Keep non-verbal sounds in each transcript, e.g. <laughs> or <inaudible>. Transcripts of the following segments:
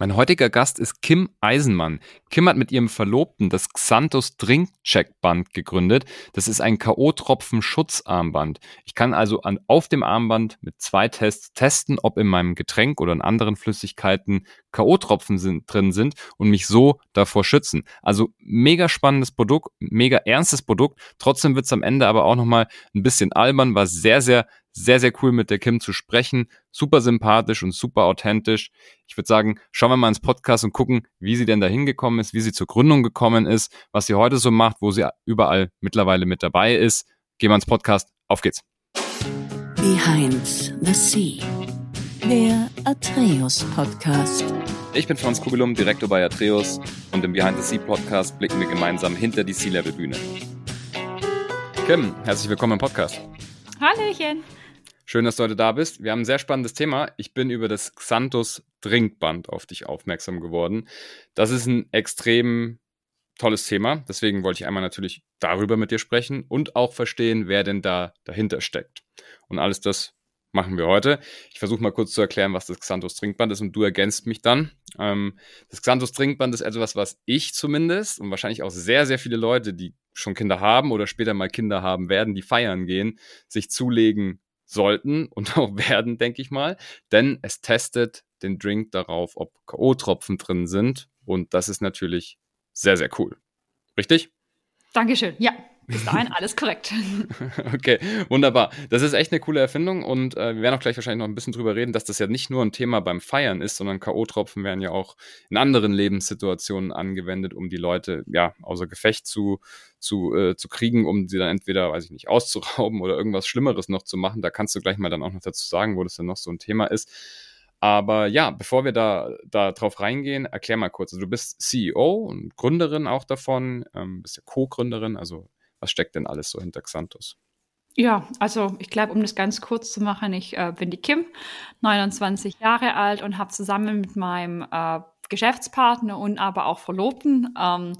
Mein heutiger Gast ist Kim Eisenmann. Kim hat mit ihrem Verlobten das Xanthus Drink Check Band gegründet. Das ist ein K.O.-Tropfen Schutzarmband. Ich kann also an, auf dem Armband mit zwei Tests testen, ob in meinem Getränk oder in anderen Flüssigkeiten K.O.-Tropfen sind, drin sind und mich so davor schützen. Also mega spannendes Produkt, mega ernstes Produkt. Trotzdem wird es am Ende aber auch nochmal ein bisschen albern, war sehr, sehr sehr, sehr cool mit der Kim zu sprechen. Super sympathisch und super authentisch. Ich würde sagen, schauen wir mal ins Podcast und gucken, wie sie denn da hingekommen ist, wie sie zur Gründung gekommen ist, was sie heute so macht, wo sie überall mittlerweile mit dabei ist. Gehen wir ins Podcast. Auf geht's. Behind the Sea. Der Atreus Podcast. Ich bin Franz Kugelum, Direktor bei Atreus und im Behind the Sea Podcast blicken wir gemeinsam hinter die Sea-Level Bühne. Kim, herzlich willkommen im Podcast. Hallöchen. Schön, dass du heute da bist. Wir haben ein sehr spannendes Thema. Ich bin über das Xanthus Drinkband auf dich aufmerksam geworden. Das ist ein extrem tolles Thema. Deswegen wollte ich einmal natürlich darüber mit dir sprechen und auch verstehen, wer denn da dahinter steckt. Und alles das machen wir heute. Ich versuche mal kurz zu erklären, was das Xanthus Trinkband ist und du ergänzt mich dann. Ähm, das Xanthus Trinkband ist etwas, was ich zumindest und wahrscheinlich auch sehr, sehr viele Leute, die schon Kinder haben oder später mal Kinder haben werden, die feiern gehen, sich zulegen sollten <laughs> und auch werden, denke ich mal. Denn es testet den Drink darauf, ob K.O.-Tropfen drin sind. Und das ist natürlich sehr, sehr cool. Richtig? Dankeschön. Ja, bis dahin alles korrekt. <laughs> okay, wunderbar. Das ist echt eine coole Erfindung und äh, wir werden auch gleich wahrscheinlich noch ein bisschen drüber reden, dass das ja nicht nur ein Thema beim Feiern ist, sondern K.O.-Tropfen werden ja auch in anderen Lebenssituationen angewendet, um die Leute ja außer Gefecht zu, zu, äh, zu kriegen, um sie dann entweder, weiß ich nicht, auszurauben oder irgendwas Schlimmeres noch zu machen. Da kannst du gleich mal dann auch noch dazu sagen, wo das dann noch so ein Thema ist. Aber ja, bevor wir da, da drauf reingehen, erklär mal kurz. Also du bist CEO und Gründerin auch davon, ähm, bist ja Co-Gründerin, also was steckt denn alles so hinter Xanthus? Ja, also ich glaube, um das ganz kurz zu machen, ich äh, bin die Kim, 29 Jahre alt und habe zusammen mit meinem äh, Geschäftspartner und aber auch Verlobten ähm,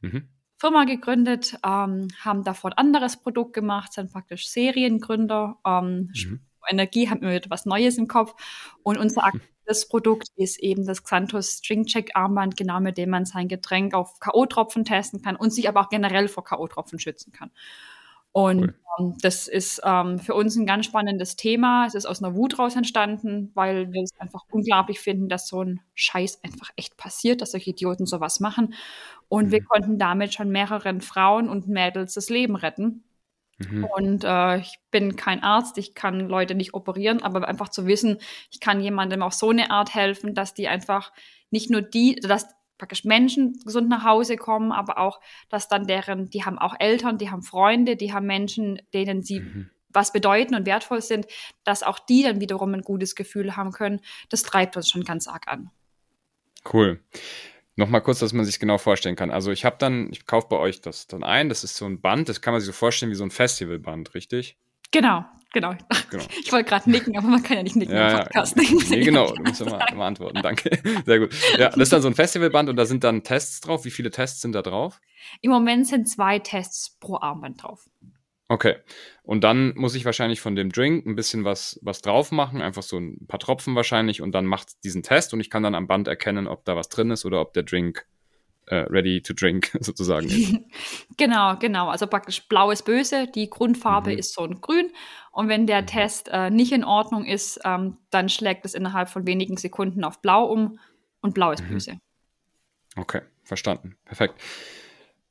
mhm. Firma gegründet, ähm, haben davon ein anderes Produkt gemacht, sind praktisch Seriengründer. Ähm, mhm. Energie haben wir wieder was Neues im Kopf und unser mhm. Das Produkt ist eben das Xanthus String Check Armband, genau mit dem man sein Getränk auf K.O.-Tropfen testen kann und sich aber auch generell vor K.O.-Tropfen schützen kann. Und cool. ähm, das ist ähm, für uns ein ganz spannendes Thema. Es ist aus einer Wut raus entstanden, weil wir es einfach unglaublich finden, dass so ein Scheiß einfach echt passiert, dass solche Idioten sowas machen. Und mhm. wir konnten damit schon mehreren Frauen und Mädels das Leben retten. Mhm. Und äh, ich bin kein Arzt, ich kann Leute nicht operieren, aber einfach zu wissen, ich kann jemandem auf so eine Art helfen, dass die einfach nicht nur die, dass praktisch Menschen gesund nach Hause kommen, aber auch, dass dann deren, die haben auch Eltern, die haben Freunde, die haben Menschen, denen sie mhm. was bedeuten und wertvoll sind, dass auch die dann wiederum ein gutes Gefühl haben können, das treibt uns schon ganz arg an. Cool. Nochmal kurz, dass man sich genau vorstellen kann. Also ich habe dann, ich kaufe bei euch das dann ein, das ist so ein Band, das kann man sich so vorstellen wie so ein Festivalband, richtig? Genau, genau. genau. <laughs> Ich wollte gerade nicken, aber man kann ja nicht nicken ja, im Podcast. Ja, nee, genau, du musst ja mal, mal, antworten, danke. <laughs> Sehr gut. Ja, das ist dann so ein Festivalband und da sind dann Tests drauf. Wie viele Tests sind da drauf? Im Moment sind zwei Tests pro Armband drauf. Okay. Und dann muss ich wahrscheinlich von dem Drink ein bisschen was, was drauf machen, einfach so ein paar Tropfen wahrscheinlich und dann macht diesen Test und ich kann dann am Band erkennen, ob da was drin ist oder ob der Drink äh, ready to drink <laughs> sozusagen ist. <laughs> genau, genau. Also praktisch blau ist böse, die Grundfarbe mhm. ist so ein grün und wenn der mhm. Test äh, nicht in Ordnung ist, ähm, dann schlägt es innerhalb von wenigen Sekunden auf blau um und blau ist mhm. böse. Okay, verstanden. Perfekt.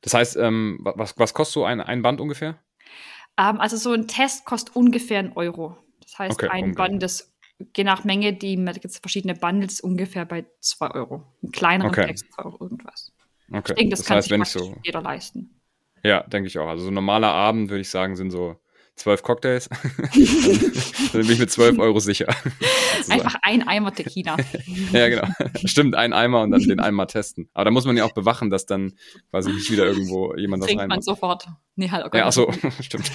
Das heißt, ähm, was, was kostet so ein, ein Band ungefähr? Ähm, also so ein Test kostet ungefähr einen Euro. Das heißt, okay, ein Band ist je nach Menge, die gibt es verschiedene Bundles ungefähr bei 2 Euro. Ein kleinerer okay. Text 2 Euro irgendwas. Okay. Ich denke, das, das kann heißt, sich wenn ich so, jeder leisten. Ja, denke ich auch. Also so ein normaler Abend, würde ich sagen, sind so zwölf Cocktails. <laughs> dann bin ich mit zwölf Euro sicher. <laughs> Einfach ein Eimer Tequila. <laughs> ja, genau. Stimmt, ein Eimer und dann den Eimer testen. Aber da muss man ja auch bewachen, dass dann quasi nicht wieder irgendwo jemand das Trinkt man sofort. Nee, halt okay. Ja, ach so, stimmt.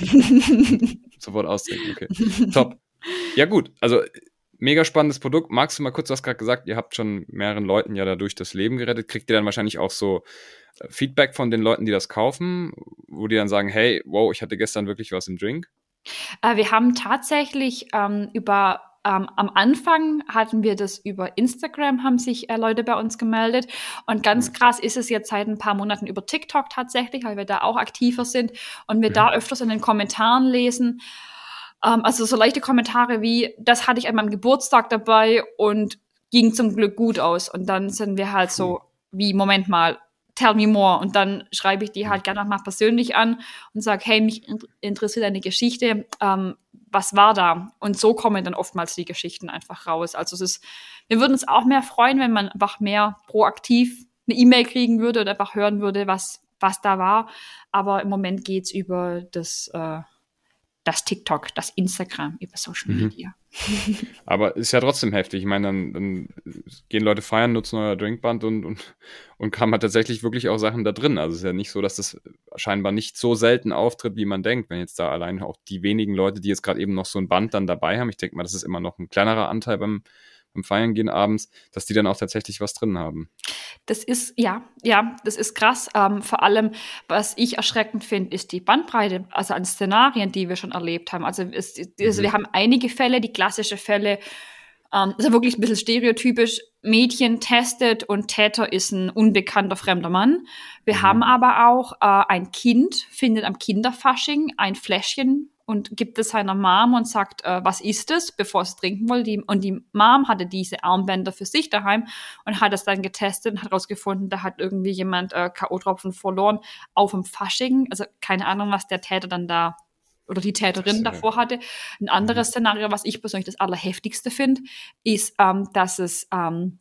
sofort austrinken, okay. Top. Ja, gut. Also, mega spannendes Produkt. Magst du mal kurz, du hast gerade gesagt, ihr habt schon mehreren Leuten ja dadurch das Leben gerettet. Kriegt ihr dann wahrscheinlich auch so Feedback von den Leuten, die das kaufen, wo die dann sagen, hey, wow, ich hatte gestern wirklich was im Drink? Äh, wir haben tatsächlich ähm, über ähm, am Anfang hatten wir das über Instagram, haben sich äh, Leute bei uns gemeldet. Und ganz krass ist es jetzt seit ein paar Monaten über TikTok tatsächlich, weil wir da auch aktiver sind und wir mhm. da öfters in den Kommentaren lesen. Ähm, also so leichte Kommentare wie, das hatte ich an meinem Geburtstag dabei und ging zum Glück gut aus. Und dann sind wir halt so, wie, Moment mal, tell me more. Und dann schreibe ich die halt gerne mal persönlich an und sage, hey, mich interessiert deine Geschichte. Ähm, was war da? Und so kommen dann oftmals die Geschichten einfach raus. Also es ist, wir würden uns auch mehr freuen, wenn man einfach mehr proaktiv eine E-Mail kriegen würde oder einfach hören würde, was, was da war. Aber im Moment geht's über das, äh, das TikTok, das Instagram, über Social mhm. Media. <laughs> Aber ist ja trotzdem heftig. Ich meine, dann, dann gehen Leute feiern, nutzen euer Drinkband und, und, und haben halt tatsächlich wirklich auch Sachen da drin. Also es ist ja nicht so, dass das scheinbar nicht so selten auftritt, wie man denkt. Wenn jetzt da allein auch die wenigen Leute, die jetzt gerade eben noch so ein Band dann dabei haben, ich denke mal, das ist immer noch ein kleinerer Anteil beim, beim Feiern gehen abends, dass die dann auch tatsächlich was drin haben. Das ist, ja, ja, das ist krass. Ähm, vor allem, was ich erschreckend finde, ist die Bandbreite, also an Szenarien, die wir schon erlebt haben. Also, es, also mhm. wir haben einige Fälle, die klassische Fälle, ähm, also wirklich ein bisschen stereotypisch, Mädchen testet und Täter ist ein unbekannter fremder Mann. Wir mhm. haben aber auch äh, ein Kind, findet am Kinderfasching ein Fläschchen und gibt es seiner Mom und sagt, äh, was ist es, bevor es trinken will. Die, und die Mom hatte diese Armbänder für sich daheim und hat es dann getestet und hat herausgefunden, da hat irgendwie jemand äh, K.O.-Tropfen verloren auf dem Fasching. Also keine Ahnung, was der Täter dann da oder die Täterin davor hatte. Ein anderes mhm. Szenario, was ich persönlich das allerheftigste finde, ist, ähm, dass es ähm,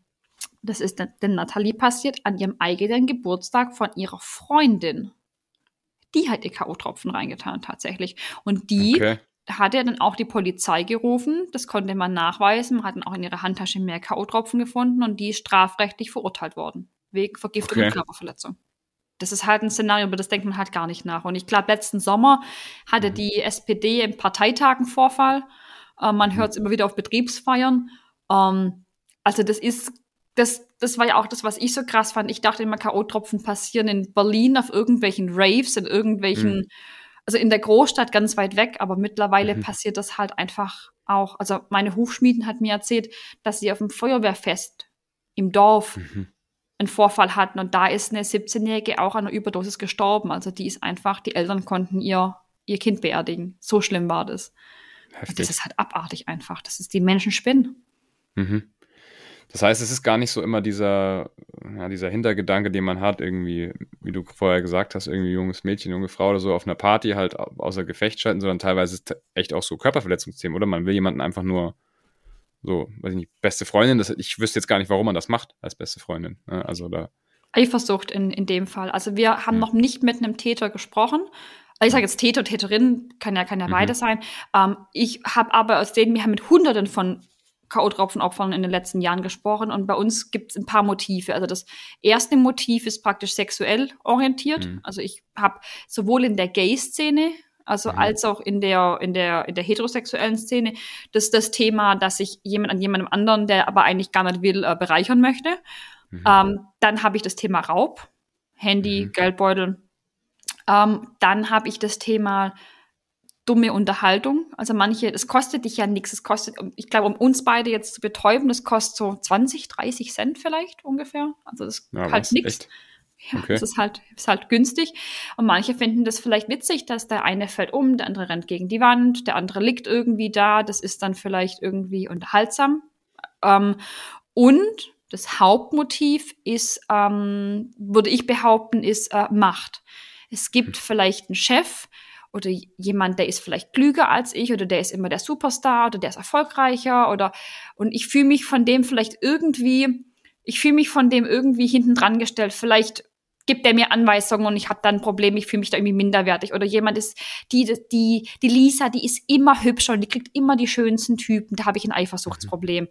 das ist denn Nathalie passiert an ihrem eigenen Geburtstag von ihrer Freundin die hat ihr K.O.-Tropfen reingetan tatsächlich. Und die okay. hat er dann auch die Polizei gerufen. Das konnte man nachweisen. Man hat dann auch in ihrer Handtasche mehr K.O.-Tropfen gefunden und die ist strafrechtlich verurteilt worden. Wegen Vergiftung okay. und Körperverletzung. Das ist halt ein Szenario, über das denkt man halt gar nicht nach. Und ich glaube, letzten Sommer hatte mhm. die SPD im Parteitag einen Vorfall. Äh, man mhm. hört es immer wieder auf Betriebsfeiern. Ähm, also das ist das, das war ja auch das, was ich so krass fand. Ich dachte immer, K.O.-Tropfen passieren in Berlin auf irgendwelchen Raves, in irgendwelchen, mhm. also in der Großstadt ganz weit weg, aber mittlerweile mhm. passiert das halt einfach auch. Also meine Hufschmieden hat mir erzählt, dass sie auf dem Feuerwehrfest im Dorf mhm. einen Vorfall hatten und da ist eine 17-Jährige auch an einer Überdosis gestorben. Also die ist einfach, die Eltern konnten ihr, ihr Kind beerdigen. So schlimm war das. Heftig. Das ist halt abartig einfach. Das ist die Menschen spinnen. Mhm. Das heißt, es ist gar nicht so immer dieser, ja, dieser Hintergedanke, den man hat, irgendwie, wie du vorher gesagt hast, irgendwie junges Mädchen, junge Frau oder so auf einer Party halt außer Gefecht schalten, sondern teilweise ist echt auch so Körperverletzungsthemen, oder? Man will jemanden einfach nur so, weiß ich nicht, beste Freundin, das, ich wüsste jetzt gar nicht, warum man das macht als beste Freundin. Ne? Also da. Eifersucht in, in dem Fall. Also wir haben hm. noch nicht mit einem Täter gesprochen. Also ich sage jetzt Täter, Täterin, kann ja, kann ja mhm. beide sein. Ähm, ich habe aber aus denen, wir haben mit Hunderten von K.O.-Tropfenopfern in den letzten Jahren gesprochen und bei uns gibt es ein paar Motive. Also das erste Motiv ist praktisch sexuell orientiert. Mhm. Also ich habe sowohl in der Gay-Szene also mhm. als auch in der in der in der heterosexuellen Szene das das Thema, dass sich jemand an jemandem anderen, der aber eigentlich gar nicht will, äh, bereichern möchte. Mhm. Ähm, dann habe ich das Thema Raub, Handy, mhm. Geldbeutel. Ähm, dann habe ich das Thema dumme Unterhaltung. Also manche, es kostet dich ja nichts. Es kostet, ich glaube, um uns beide jetzt zu betäuben, das kostet so 20, 30 Cent vielleicht ungefähr. Also das ist ja, halt nichts. Ja, okay. das ist halt, ist halt günstig. Und manche finden das vielleicht witzig, dass der eine fällt um, der andere rennt gegen die Wand, der andere liegt irgendwie da. Das ist dann vielleicht irgendwie unterhaltsam. Ähm, und das Hauptmotiv ist, ähm, würde ich behaupten, ist äh, Macht. Es gibt hm. vielleicht einen Chef, oder jemand, der ist vielleicht klüger als ich oder der ist immer der Superstar oder der ist erfolgreicher oder und ich fühle mich von dem vielleicht irgendwie, ich fühle mich von dem irgendwie hinten dran gestellt. Vielleicht gibt er mir Anweisungen und ich habe dann ein Problem, ich fühle mich da irgendwie minderwertig. Oder jemand ist, die, die, die Lisa, die ist immer hübscher und die kriegt immer die schönsten Typen, da habe ich ein Eifersuchtsproblem. Mhm.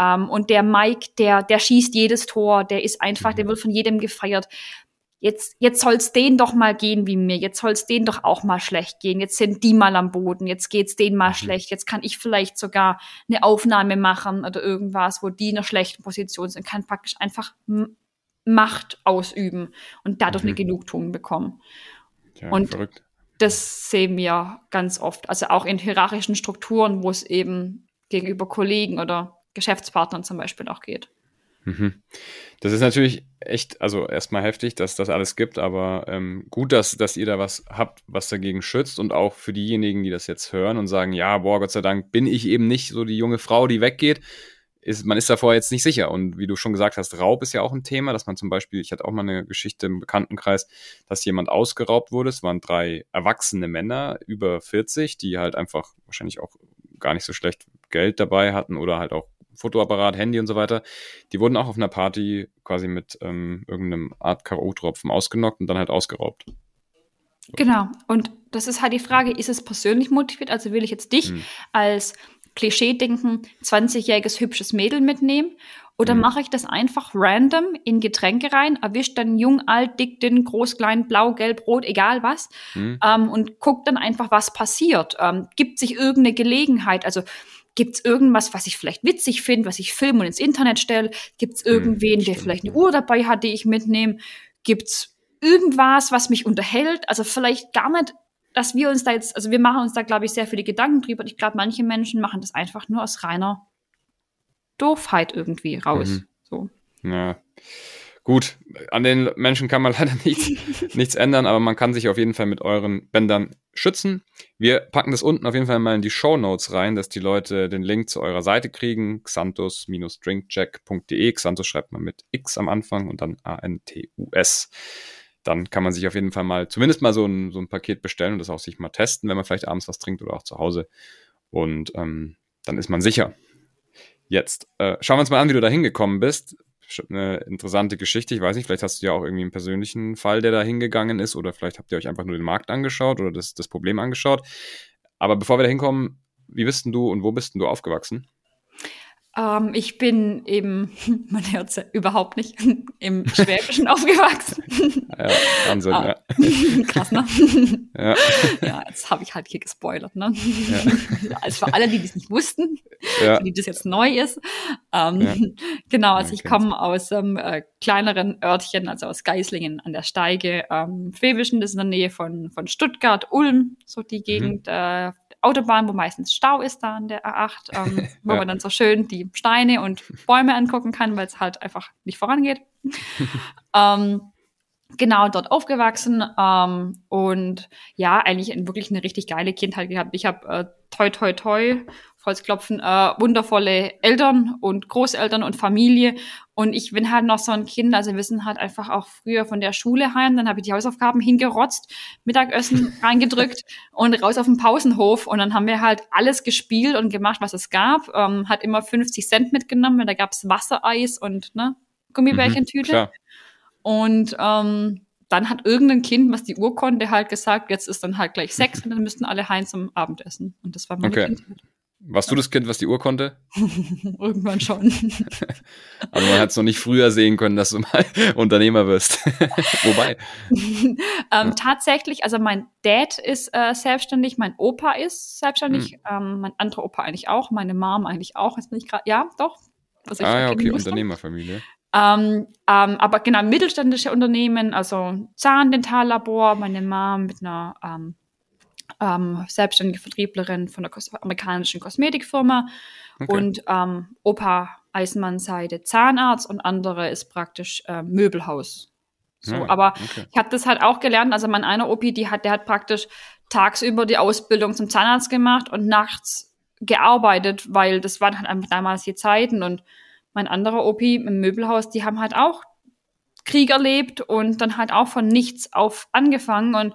Ähm, und der Mike, der, der schießt jedes Tor, der ist einfach, mhm. der wird von jedem gefeiert jetzt, jetzt soll's denen doch mal gehen wie mir, jetzt soll's denen doch auch mal schlecht gehen, jetzt sind die mal am Boden, jetzt geht's denen mal mhm. schlecht, jetzt kann ich vielleicht sogar eine Aufnahme machen oder irgendwas, wo die in einer schlechten Position sind, kann praktisch einfach Macht ausüben und dadurch mhm. eine Genugtuung bekommen. Ja, und verrückt. das sehen wir ganz oft, also auch in hierarchischen Strukturen, wo es eben gegenüber Kollegen oder Geschäftspartnern zum Beispiel auch geht. Mhm. Das ist natürlich echt, also erstmal heftig, dass das alles gibt, aber ähm, gut, dass, dass ihr da was habt, was dagegen schützt und auch für diejenigen, die das jetzt hören und sagen, ja, boah, Gott sei Dank bin ich eben nicht so die junge Frau, die weggeht. Ist, man ist davor jetzt nicht sicher. Und wie du schon gesagt hast, Raub ist ja auch ein Thema, dass man zum Beispiel, ich hatte auch mal eine Geschichte im Bekanntenkreis, dass jemand ausgeraubt wurde. Es waren drei erwachsene Männer über 40, die halt einfach wahrscheinlich auch gar nicht so schlecht Geld dabei hatten oder halt auch Fotoapparat, Handy und so weiter, die wurden auch auf einer Party quasi mit ähm, irgendeinem Art K.O.-Tropfen ausgenockt und dann halt ausgeraubt. Genau. Und das ist halt die Frage, ist es persönlich motiviert? Also will ich jetzt dich hm. als Klischee-denken 20-jähriges hübsches Mädel mitnehmen? Oder hm. mache ich das einfach random in Getränke rein, erwische dann jung, alt, dick, dünn, groß, klein, blau, gelb, rot, egal was, hm. ähm, und guck dann einfach, was passiert. Ähm, gibt sich irgendeine Gelegenheit? Also Gibt es irgendwas, was ich vielleicht witzig finde, was ich filme und ins Internet stelle? Gibt es hm, irgendwen, der vielleicht eine Uhr dabei hat, die ich mitnehme? Gibt es irgendwas, was mich unterhält? Also vielleicht gar nicht, dass wir uns da jetzt, also wir machen uns da, glaube ich, sehr viele Gedanken drüber. Und ich glaube, manche Menschen machen das einfach nur aus reiner Doofheit irgendwie raus. Mhm. So. Ja. Gut, an den Menschen kann man <laughs> leider nichts, <laughs> nichts ändern, aber man kann sich auf jeden Fall mit euren Bändern schützen. Wir packen das unten auf jeden Fall mal in die Show Notes rein, dass die Leute den Link zu eurer Seite kriegen. xanthus-drinkcheck.de. Xanthus schreibt man mit X am Anfang und dann A-N-T-U-S. Dann kann man sich auf jeden Fall mal zumindest mal so ein, so ein Paket bestellen und das auch sich mal testen, wenn man vielleicht abends was trinkt oder auch zu Hause. Und ähm, dann ist man sicher. Jetzt äh, schauen wir uns mal an, wie du da hingekommen bist eine interessante Geschichte. Ich weiß nicht, vielleicht hast du ja auch irgendwie einen persönlichen Fall, der da hingegangen ist, oder vielleicht habt ihr euch einfach nur den Markt angeschaut oder das, das Problem angeschaut. Aber bevor wir da hinkommen, wie bist denn du und wo bist denn du aufgewachsen? Ähm, ich bin eben, <laughs> man hört es ja überhaupt nicht, <laughs> im Schwäbischen <laughs> aufgewachsen. Ja, Wahnsinn, ah, ja. Krass, ne? Ja, ja jetzt habe ich halt hier gespoilert, ne? Ja. Also für alle, die das nicht wussten, ja. die das jetzt neu ist. Ähm, ja. <laughs> Genau, also ich komme aus einem äh, kleineren Örtchen, also aus Geislingen an der Steige. Ähm, Schwäbischen, das ist in der Nähe von, von Stuttgart, Ulm, so die mhm. Gegend. Mhm. Äh, Autobahn, wo meistens Stau ist da an der A8, ähm, <laughs> wo ja. man dann so schön die Steine und Bäume angucken kann, weil es halt einfach nicht vorangeht. <laughs> ähm, genau dort aufgewachsen ähm, und ja, eigentlich wirklich eine richtig geile Kindheit gehabt. Ich habe äh, toi toi toi Holzklopfen, äh, wundervolle Eltern und Großeltern und Familie. Und ich bin halt noch so ein Kind, also wir sind halt einfach auch früher von der Schule heim, dann habe ich die Hausaufgaben hingerotzt, Mittagessen <laughs> reingedrückt und raus auf den Pausenhof. Und dann haben wir halt alles gespielt und gemacht, was es gab. Ähm, hat immer 50 Cent mitgenommen, da gab's Wassereis und ne, Gummibärchentüte. Mhm, und ähm, dann hat irgendein Kind, was die Uhr konnte, halt gesagt, jetzt ist dann halt gleich sechs und dann müssten alle heim zum Abendessen. Und das war meine okay. Kindheit. Warst du das Kind, was die Uhr konnte? <laughs> Irgendwann schon. <laughs> Aber man hat es noch nicht früher sehen können, dass du mal <laughs> Unternehmer wirst. Wobei. ähm, ja. Tatsächlich, also mein Dad ist äh, selbstständig, mein Opa ist selbstständig, hm. ähm, mein anderer Opa eigentlich auch, meine Mom eigentlich auch. Jetzt bin ich gerade, ja, doch. Was ich ah ja, okay, Unternehmerfamilie. Ähm, ähm, aber genau, mittelständische Unternehmen, also Zahndentallabor, meine Mom mit einer ähm, selbstständige Vertrieblerin von einer Kos amerikanischen Kosmetikfirma okay. und ähm, Opa Eisenmann-Seite Zahnarzt und andere ist praktisch äh, Möbelhaus. So, ja, aber okay. ich habe das halt auch gelernt. Also mein einer Opi, die hat, der hat praktisch tagsüber die Ausbildung zum Zahnarzt gemacht und nachts gearbeitet, weil das waren halt einfach damals die Zeiten. Und mein anderer Opi im Möbelhaus, die haben halt auch Krieg erlebt und dann halt auch von nichts auf angefangen. Und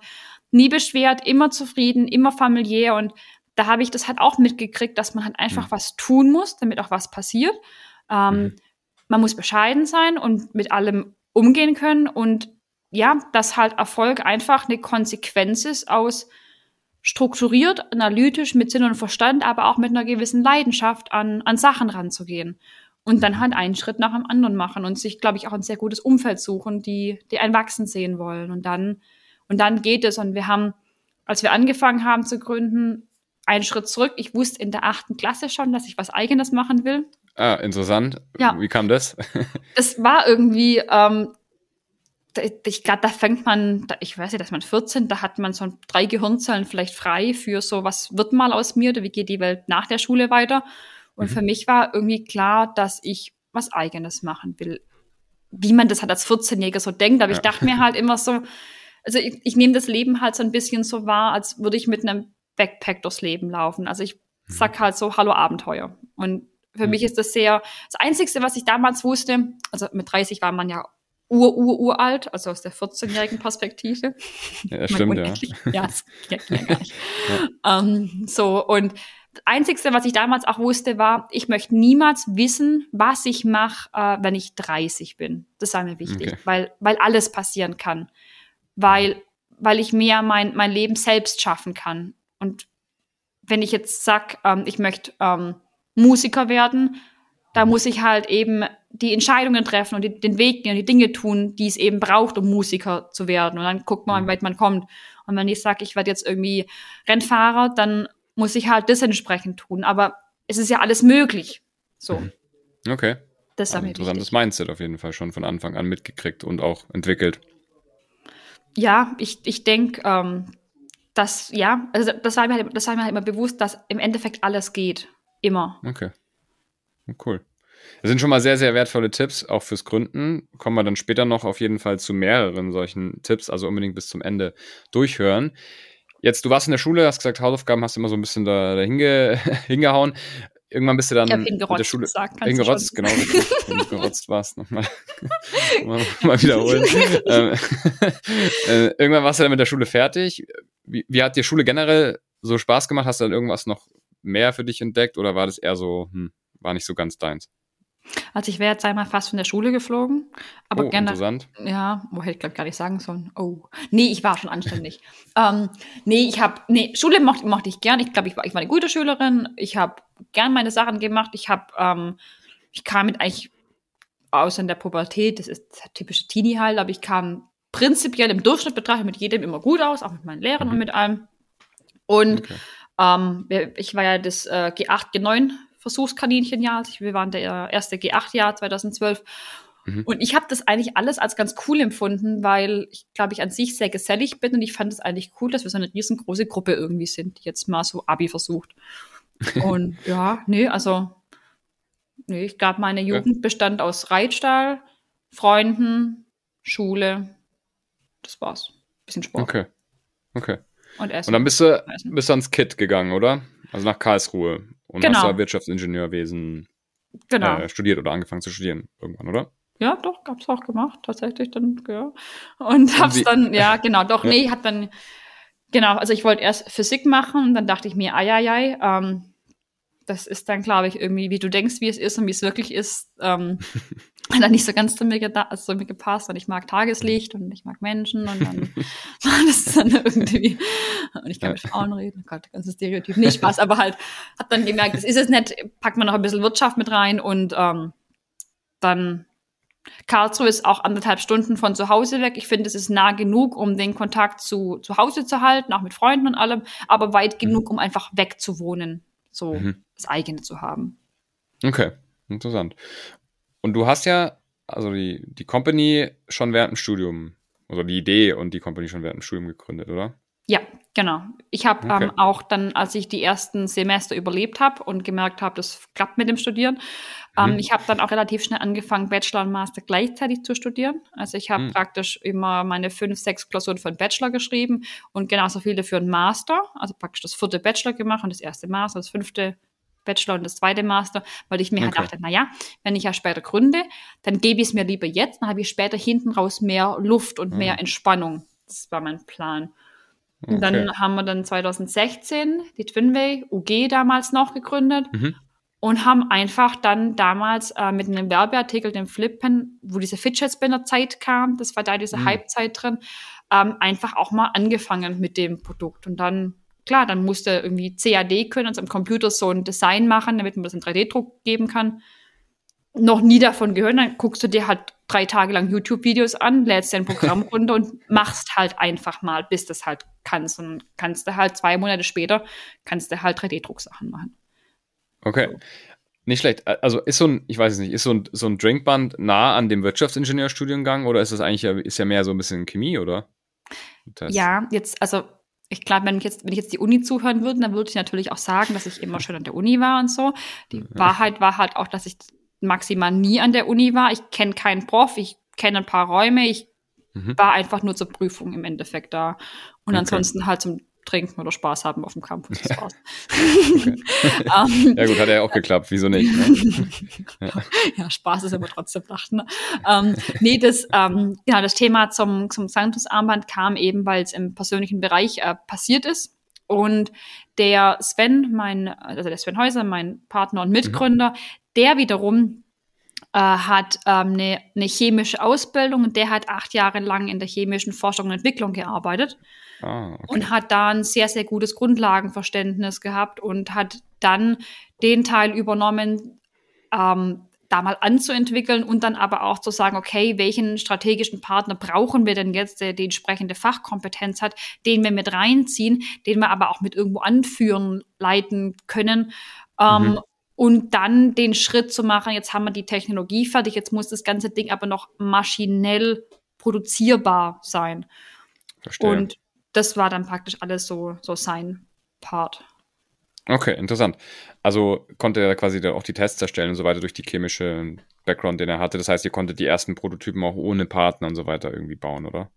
nie beschwert, immer zufrieden, immer familiär und da habe ich das halt auch mitgekriegt, dass man halt einfach mhm. was tun muss, damit auch was passiert. Ähm, mhm. Man muss bescheiden sein und mit allem umgehen können und ja, dass halt Erfolg einfach eine Konsequenz ist aus strukturiert, analytisch, mit Sinn und Verstand, aber auch mit einer gewissen Leidenschaft an, an Sachen ranzugehen. Und dann halt einen Schritt nach dem anderen machen und sich, glaube ich, auch ein sehr gutes Umfeld suchen, die, die einen wachsen sehen wollen. Und dann und dann geht es. Und wir haben, als wir angefangen haben zu gründen, einen Schritt zurück. Ich wusste in der achten Klasse schon, dass ich was Eigenes machen will. Ah, interessant. Ja. Wie kam das? <laughs> es war irgendwie, ähm, ich glaube, da fängt man, ich weiß nicht, dass man 14, da hat man so drei Gehirnzellen vielleicht frei für so, was wird mal aus mir oder wie geht die Welt nach der Schule weiter. Und mhm. für mich war irgendwie klar, dass ich was Eigenes machen will. Wie man das halt als 14-Jähriger so denkt, aber ja. ich dachte mir halt immer so, also ich, ich nehme das Leben halt so ein bisschen so wahr, als würde ich mit einem Backpack durchs Leben laufen. Also ich mhm. sag halt so, hallo Abenteuer. Und für mhm. mich ist das sehr, das Einzige, was ich damals wusste, also mit 30 war man ja ur, ur, uralt, also aus der 14-jährigen Perspektive. Ja, <laughs> stimmt, ja. Ja, das <laughs> geht ja gar nicht. ja. Um, so, und das Einzige, was ich damals auch wusste, war, ich möchte niemals wissen, was ich mache, äh, wenn ich 30 bin. Das war mir wichtig, okay. weil, weil alles passieren kann. Weil, weil ich mehr mein, mein Leben selbst schaffen kann. Und wenn ich jetzt sag, ähm, ich möchte ähm, Musiker werden, da muss ich halt eben die Entscheidungen treffen und die, den Weg gehen und die Dinge tun, die es eben braucht, um Musiker zu werden. Und dann guckt man, wie weit man kommt. Und wenn ich sage, ich werde jetzt irgendwie Rennfahrer, dann muss ich halt das entsprechend tun. Aber es ist ja alles möglich. So. Mhm. Okay. Das ist also interessantes wichtig. Mindset auf jeden Fall schon von Anfang an mitgekriegt und auch entwickelt. Ja, ich, ich denke, ähm, dass, ja, also das war, mir halt, das war mir halt immer bewusst, dass im Endeffekt alles geht. Immer. Okay. Cool. Das sind schon mal sehr, sehr wertvolle Tipps, auch fürs Gründen. Kommen wir dann später noch auf jeden Fall zu mehreren solchen Tipps, also unbedingt bis zum Ende durchhören. Jetzt, du warst in der Schule, hast gesagt, Hausaufgaben hast du immer so ein bisschen da, da hinge, <laughs> hingehauen. Irgendwann bist du dann mit der Schule gesagt, hingerotzt, genau, <laughs> wenn du gerotzt warst, nochmal <laughs> mal, mal wiederholen. <laughs> ähm, äh, irgendwann warst du dann mit der Schule fertig. Wie, wie hat dir Schule generell so Spaß gemacht? Hast du dann irgendwas noch mehr für dich entdeckt oder war das eher so, hm, war nicht so ganz deins? Also ich wäre jetzt einmal fast von der Schule geflogen. Aber oh, gerne, interessant. Ja, wo hätte ich glaube ich gar nicht sagen sollen. Oh. Nee, ich war schon anständig. <laughs> ähm, nee, ich habe, nee, Schule mochte, mochte ich gern. Ich glaube, ich war, ich war eine gute Schülerin. Ich habe gern meine Sachen gemacht. Ich habe, ähm, ich kam mit eigentlich aus in der Pubertät, das ist der typische Teenie halt, aber ich kam prinzipiell im Durchschnitt betrachtet mit jedem immer gut aus, auch mit meinen Lehrern mhm. und mit allem. Und okay. ähm, ich war ja das äh, G8, G9 Versuchskaninchen-Jahr. Also wir waren der erste G8-Jahr 2012. Mhm. Und ich habe das eigentlich alles als ganz cool empfunden, weil ich, glaube ich, an sich sehr gesellig bin und ich fand es eigentlich cool, dass wir so eine riesengroße Gruppe irgendwie sind, die jetzt mal so Abi versucht. <laughs> und ja, nee, also, nee, ich glaube, meine Jugend ja. bestand aus Reitstall, Freunden, Schule. Das war's. Bisschen Sport. Okay. Okay. Und Essen. Und dann bist du, bist du ans KIT gegangen, oder? Also nach Karlsruhe. Und genau. hast da Wirtschaftsingenieurwesen genau. äh, studiert oder angefangen zu studieren irgendwann, oder? Ja, doch, hab's auch gemacht, tatsächlich dann, ja. Und hab's und dann, ja, <laughs> genau, doch, ja. nee, hat dann, genau, also ich wollte erst Physik machen und dann dachte ich mir, ai, ai, ai, ähm, das ist dann, glaube ich, irgendwie, wie du denkst, wie es ist und wie es wirklich ist, ähm, <laughs> hat dann nicht so ganz zu mir, also zu mir gepasst. Und ich mag Tageslicht und ich mag Menschen und dann <laughs> war das dann irgendwie, und ich kann mit Frauen reden, oh Gott, ganzes Stereotyp, nicht Spaß, aber halt, hab dann gemerkt, das ist es nicht, packt man noch ein bisschen Wirtschaft mit rein und ähm, dann Karlsruhe ist auch anderthalb Stunden von zu Hause weg. Ich finde, es ist nah genug, um den Kontakt zu, zu Hause zu halten, auch mit Freunden und allem, aber weit genug, um einfach wegzuwohnen so mhm. das eigene zu haben. Okay, interessant. Und du hast ja, also die, die Company schon während dem Studium, also die Idee und die Company schon während dem Studium gegründet, oder? Ja, genau. Ich habe okay. ähm, auch dann, als ich die ersten Semester überlebt habe und gemerkt habe, das klappt mit dem Studieren, ähm, mhm. ich habe dann auch relativ schnell angefangen, Bachelor und Master gleichzeitig zu studieren. Also ich habe mhm. praktisch immer meine fünf, sechs Klausuren für einen Bachelor geschrieben und genauso viele für einen Master. Also praktisch das vierte Bachelor gemacht und das erste Master, das fünfte Bachelor und das zweite Master, weil ich mir halt okay. halt dachte, naja, wenn ich ja später gründe, dann gebe ich es mir lieber jetzt, dann habe ich später hinten raus mehr Luft und mhm. mehr Entspannung. Das war mein Plan. Und okay. dann haben wir dann 2016 die Twinway UG damals noch gegründet mhm. Und haben einfach dann damals äh, mit einem Werbeartikel, dem Flippen, wo diese Fidget Spinner Zeit kam, das war da diese mhm. Hype-Zeit drin, ähm, einfach auch mal angefangen mit dem Produkt. Und dann, klar, dann musste irgendwie CAD können, also am Computer so ein Design machen, damit man das in 3D-Druck geben kann noch nie davon gehört, dann guckst du dir halt drei Tage lang YouTube-Videos an, lädst dein Programm <laughs> runter und machst halt einfach mal, bis das halt kannst. Und kannst du halt zwei Monate später, kannst du halt 3D-Drucksachen machen. Okay. So. Nicht schlecht. Also ist so ein, ich weiß es nicht, ist so ein, so ein Drinkband nah an dem Wirtschaftsingenieurstudiengang oder ist das eigentlich ist ja mehr so ein bisschen Chemie, oder? Das ja, jetzt, also ich glaube, wenn ich jetzt, wenn ich jetzt die Uni zuhören würde, dann würde ich natürlich auch sagen, dass ich immer <laughs> schön an der Uni war und so. Die. Wahrheit war halt auch, dass ich maximal nie an der Uni war. Ich kenne keinen Prof, ich kenne ein paar Räume, ich mhm. war einfach nur zur Prüfung im Endeffekt da. Und okay. ansonsten halt zum trinken oder Spaß haben auf dem Campus. Das war's. <laughs> um, <laughs> ähm, ja gut, hat ja auch geklappt, wieso nicht? Ne? <laughs> ja. ja. Spaß ist aber trotzdem Lachen. Ne? Um, nee, das, um, genau, das Thema zum, zum Sanctus-Armband kam eben, weil es im persönlichen Bereich äh, passiert ist. Und der Sven, mein, also der Sven Häuser, mein Partner und Mitgründer, mhm. der wiederum äh, hat ähm, eine, eine chemische Ausbildung und der hat acht Jahre lang in der chemischen Forschung und Entwicklung gearbeitet. Ah, okay. Und hat da ein sehr, sehr gutes Grundlagenverständnis gehabt und hat dann den Teil übernommen, ähm, da mal anzuentwickeln und dann aber auch zu sagen, okay, welchen strategischen Partner brauchen wir denn jetzt, der die entsprechende Fachkompetenz hat, den wir mit reinziehen, den wir aber auch mit irgendwo anführen, leiten können. Ähm, mhm. Und dann den Schritt zu machen, jetzt haben wir die Technologie fertig, jetzt muss das ganze Ding aber noch maschinell produzierbar sein. Verstehe. Und das war dann praktisch alles so, so sein Part. Okay, interessant. Also konnte er quasi auch die Tests erstellen und so weiter durch die chemische Background, den er hatte. Das heißt, ihr konntet die ersten Prototypen auch ohne Partner und so weiter irgendwie bauen, oder?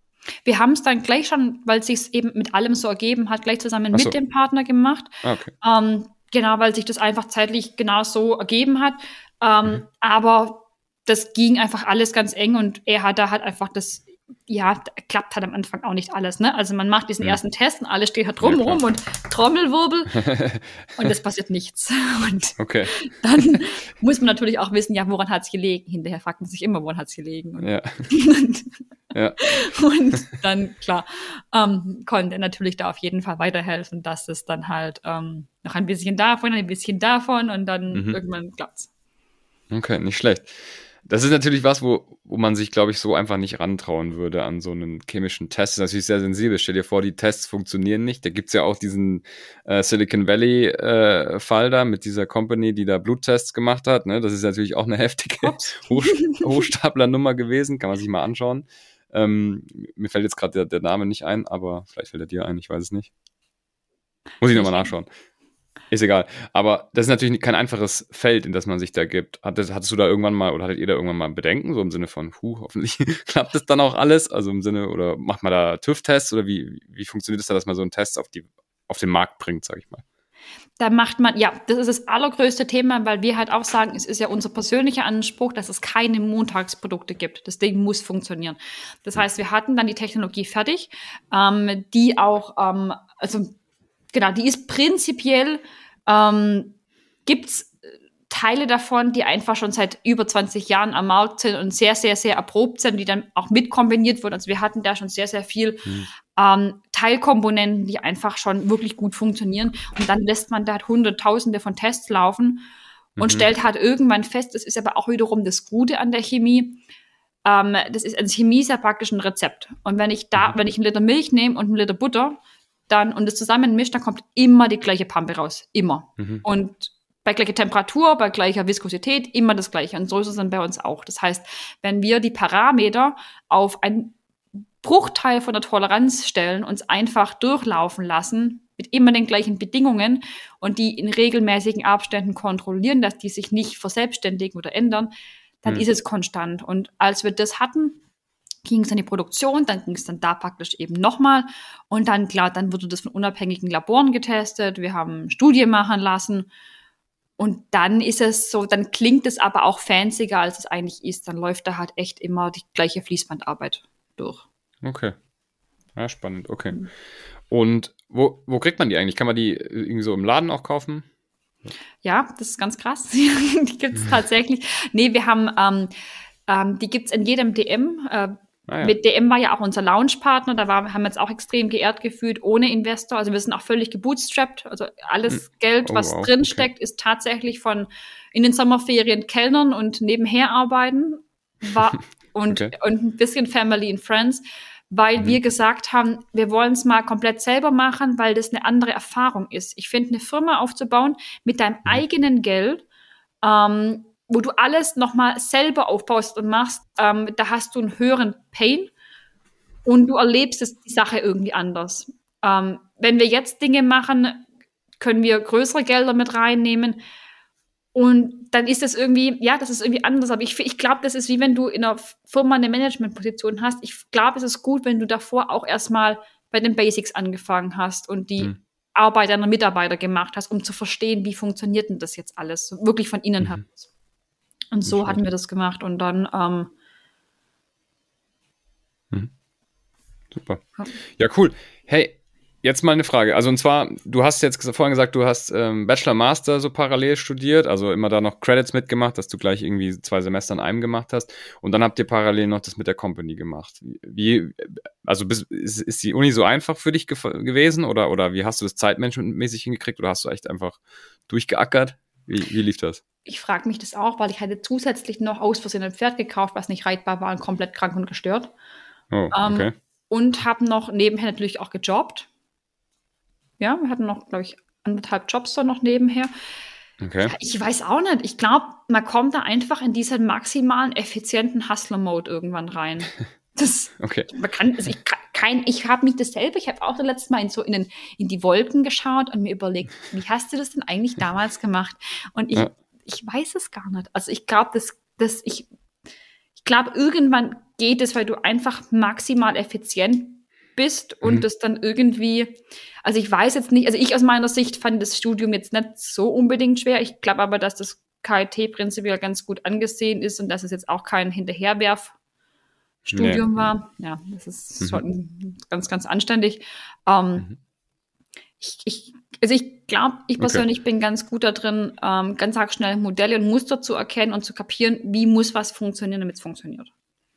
Wir haben es dann gleich schon, weil es sich eben mit allem so ergeben hat, gleich zusammen so. mit dem Partner gemacht. Ah, okay. Ähm, genau, weil sich das einfach zeitlich genau so ergeben hat. Ähm, mhm. Aber das ging einfach alles ganz eng und er hat da halt einfach das ja, klappt halt am Anfang auch nicht alles. Ne? Also man macht diesen ja. ersten Test und alles steht halt drumherum ja, und Trommelwirbel <laughs> und es passiert nichts. <laughs> Und okay. dann muss man natürlich auch wissen, ja, woran hat es gelegen? Hinterher fragt man sich immer, woran hat es gelegen? Und, ja. <laughs> ja. und dann, klar, ähm, konnte er natürlich da auf jeden Fall weiterhelfen, dass es dann halt ähm, noch ein bisschen davon, ein bisschen davon und dann mhm. irgendwann klappt's. Okay, nicht schlecht. Das ist natürlich was, wo, wo man sich, glaube ich, so einfach nicht rantrauen würde an so einen chemischen Test. Das ist natürlich sehr sensibel. Stell dir vor, die Tests funktionieren nicht. Da gibt's ja auch diesen äh, Silicon Valley-Fall äh, da mit dieser Company, die da Bluttests gemacht hat. Ne? Das ist natürlich auch eine <laughs> heftige <laughs> Hoch Hochstapler-Nummer gewesen. Kann man sich mal anschauen. Ähm, mir fällt jetzt gerade der, der Name nicht ein, aber vielleicht fällt er dir ein, ich weiß es nicht. Muss ich nochmal nachschauen. Ist egal. Aber das ist natürlich kein einfaches Feld, in das man sich da gibt. Hattest, hattest du da irgendwann mal oder hattet ihr da irgendwann mal Bedenken, so im Sinne von, hu, hoffentlich <laughs> klappt das dann auch alles? Also im Sinne, oder macht man da TÜV-Tests oder wie, wie funktioniert es da, dass man so einen Test auf, die, auf den Markt bringt, sag ich mal? Da macht man, ja, das ist das allergrößte Thema, weil wir halt auch sagen, es ist ja unser persönlicher Anspruch, dass es keine Montagsprodukte gibt. Das Ding muss funktionieren. Das heißt, wir hatten dann die Technologie fertig, ähm, die auch, ähm, also genau, die ist prinzipiell, ähm, gibt es äh, Teile davon, die einfach schon seit über 20 Jahren am Markt sind und sehr, sehr, sehr erprobt sind, die dann auch mit kombiniert wurden. Also wir hatten da schon sehr, sehr viel mhm. ähm, Teilkomponenten, die einfach schon wirklich gut funktionieren. Und dann lässt man da Hunderttausende von Tests laufen und mhm. stellt halt irgendwann fest, das ist aber auch wiederum das Gute an der Chemie. Ähm, das ist, also Chemie ist ja praktisch ein Rezept. Und wenn ich da, mhm. wenn ich einen Liter Milch nehme und einen Liter Butter, dann und es zusammen mischt, dann kommt immer die gleiche Pampe raus. Immer. Mhm. Und bei gleicher Temperatur, bei gleicher Viskosität immer das gleiche. Und so ist es dann bei uns auch. Das heißt, wenn wir die Parameter auf einen Bruchteil von der Toleranz stellen, uns einfach durchlaufen lassen, mit immer den gleichen Bedingungen und die in regelmäßigen Abständen kontrollieren, dass die sich nicht verselbstständigen oder ändern, dann mhm. ist es konstant. Und als wir das hatten, ging es an die Produktion, dann ging es dann da praktisch eben nochmal und dann, klar, dann wurde das von unabhängigen Laboren getestet, wir haben Studien machen lassen und dann ist es so, dann klingt es aber auch fancier, als es eigentlich ist, dann läuft da halt echt immer die gleiche Fließbandarbeit durch. Okay. Ja, spannend, okay. Mhm. Und wo, wo kriegt man die eigentlich? Kann man die irgendwie so im Laden auch kaufen? Ja, das ist ganz krass. <laughs> die gibt es tatsächlich. Nee, wir haben, ähm, ähm, die gibt es in jedem DM. Äh, Ah, ja. Mit DM war ja auch unser Launchpartner, da war, haben wir uns auch extrem geehrt gefühlt, ohne Investor. Also wir sind auch völlig gebootstrapped. Also alles hm. Geld, oh, was wow. drinsteckt, okay. ist tatsächlich von in den Sommerferien Kellnern und nebenher arbeiten war, <laughs> und, okay. und ein bisschen Family and Friends, weil mhm. wir gesagt haben, wir wollen es mal komplett selber machen, weil das eine andere Erfahrung ist. Ich finde, eine Firma aufzubauen mit deinem mhm. eigenen Geld, ähm, wo du alles nochmal selber aufbaust und machst, ähm, da hast du einen höheren Pain und du erlebst es, die Sache irgendwie anders. Ähm, wenn wir jetzt Dinge machen, können wir größere Gelder mit reinnehmen. Und dann ist das irgendwie, ja, das ist irgendwie anders. Aber ich, ich glaube, das ist wie wenn du in einer Firma eine Managementposition hast. Ich glaube, es ist gut, wenn du davor auch erstmal bei den Basics angefangen hast und die hm. Arbeit deiner Mitarbeiter gemacht hast, um zu verstehen, wie funktioniert denn das jetzt alles, wirklich von innen mhm. heraus. Und so hatten wir das gemacht und dann ähm, mhm. Super. Ja, cool. Hey, Jetzt mal eine Frage. Also und zwar, du hast jetzt vorhin gesagt, du hast ähm, Bachelor, Master so parallel studiert, also immer da noch Credits mitgemacht, dass du gleich irgendwie zwei Semester in einem gemacht hast. Und dann habt ihr parallel noch das mit der Company gemacht. Wie, also bist, ist, ist die Uni so einfach für dich gewesen oder, oder wie hast du das zeitmanagementmäßig hingekriegt oder hast du echt einfach durchgeackert? Wie, wie lief das? Ich frage mich das auch, weil ich hatte zusätzlich noch aus Versehen ein Pferd gekauft, was nicht reitbar war und komplett krank und gestört. Oh, okay. Ähm, und habe noch nebenher natürlich auch gejobbt ja, wir hatten noch, glaube ich, anderthalb Jobs da noch nebenher. Okay. Ich weiß auch nicht. Ich glaube, man kommt da einfach in diesen maximalen effizienten Hustler-Mode irgendwann rein. <laughs> Das, okay. Man kann, also ich, kein, ich habe mich dasselbe, ich habe auch das letzte Mal in, so in, den, in die Wolken geschaut und mir überlegt, wie hast du das denn eigentlich damals gemacht? Und ich, ja. Ich weiß es gar nicht. Also ich glaube, dass, dass ich, ich glaube, irgendwann geht es, weil du einfach maximal effizient bist und mhm. das dann irgendwie, also ich weiß jetzt nicht, also ich aus meiner Sicht fand das Studium jetzt nicht so unbedingt schwer. Ich glaube aber, dass das KIT prinzipiell ganz gut angesehen ist und dass es jetzt auch kein Hinterherwerfstudium nee. war. Ja, das ist mhm. schon ganz, ganz anständig. Ähm, mhm. Ich, ich, also ich glaube, ich persönlich okay. bin ganz gut da drin, ähm, ganz arg schnell Modelle und Muster zu erkennen und zu kapieren, wie muss was funktionieren, damit es funktioniert.